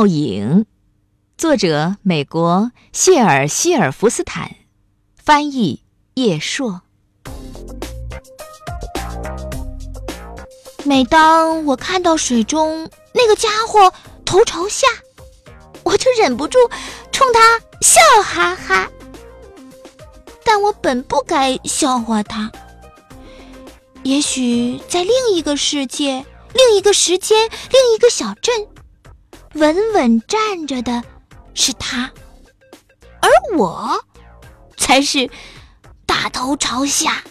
倒影，作者美国谢尔希尔弗斯坦，翻译叶硕。每当我看到水中那个家伙头朝下，我就忍不住冲他笑哈哈。但我本不该笑话他。也许在另一个世界、另一个时间、另一个小镇，稳稳站着的是他，而我才是大头朝下。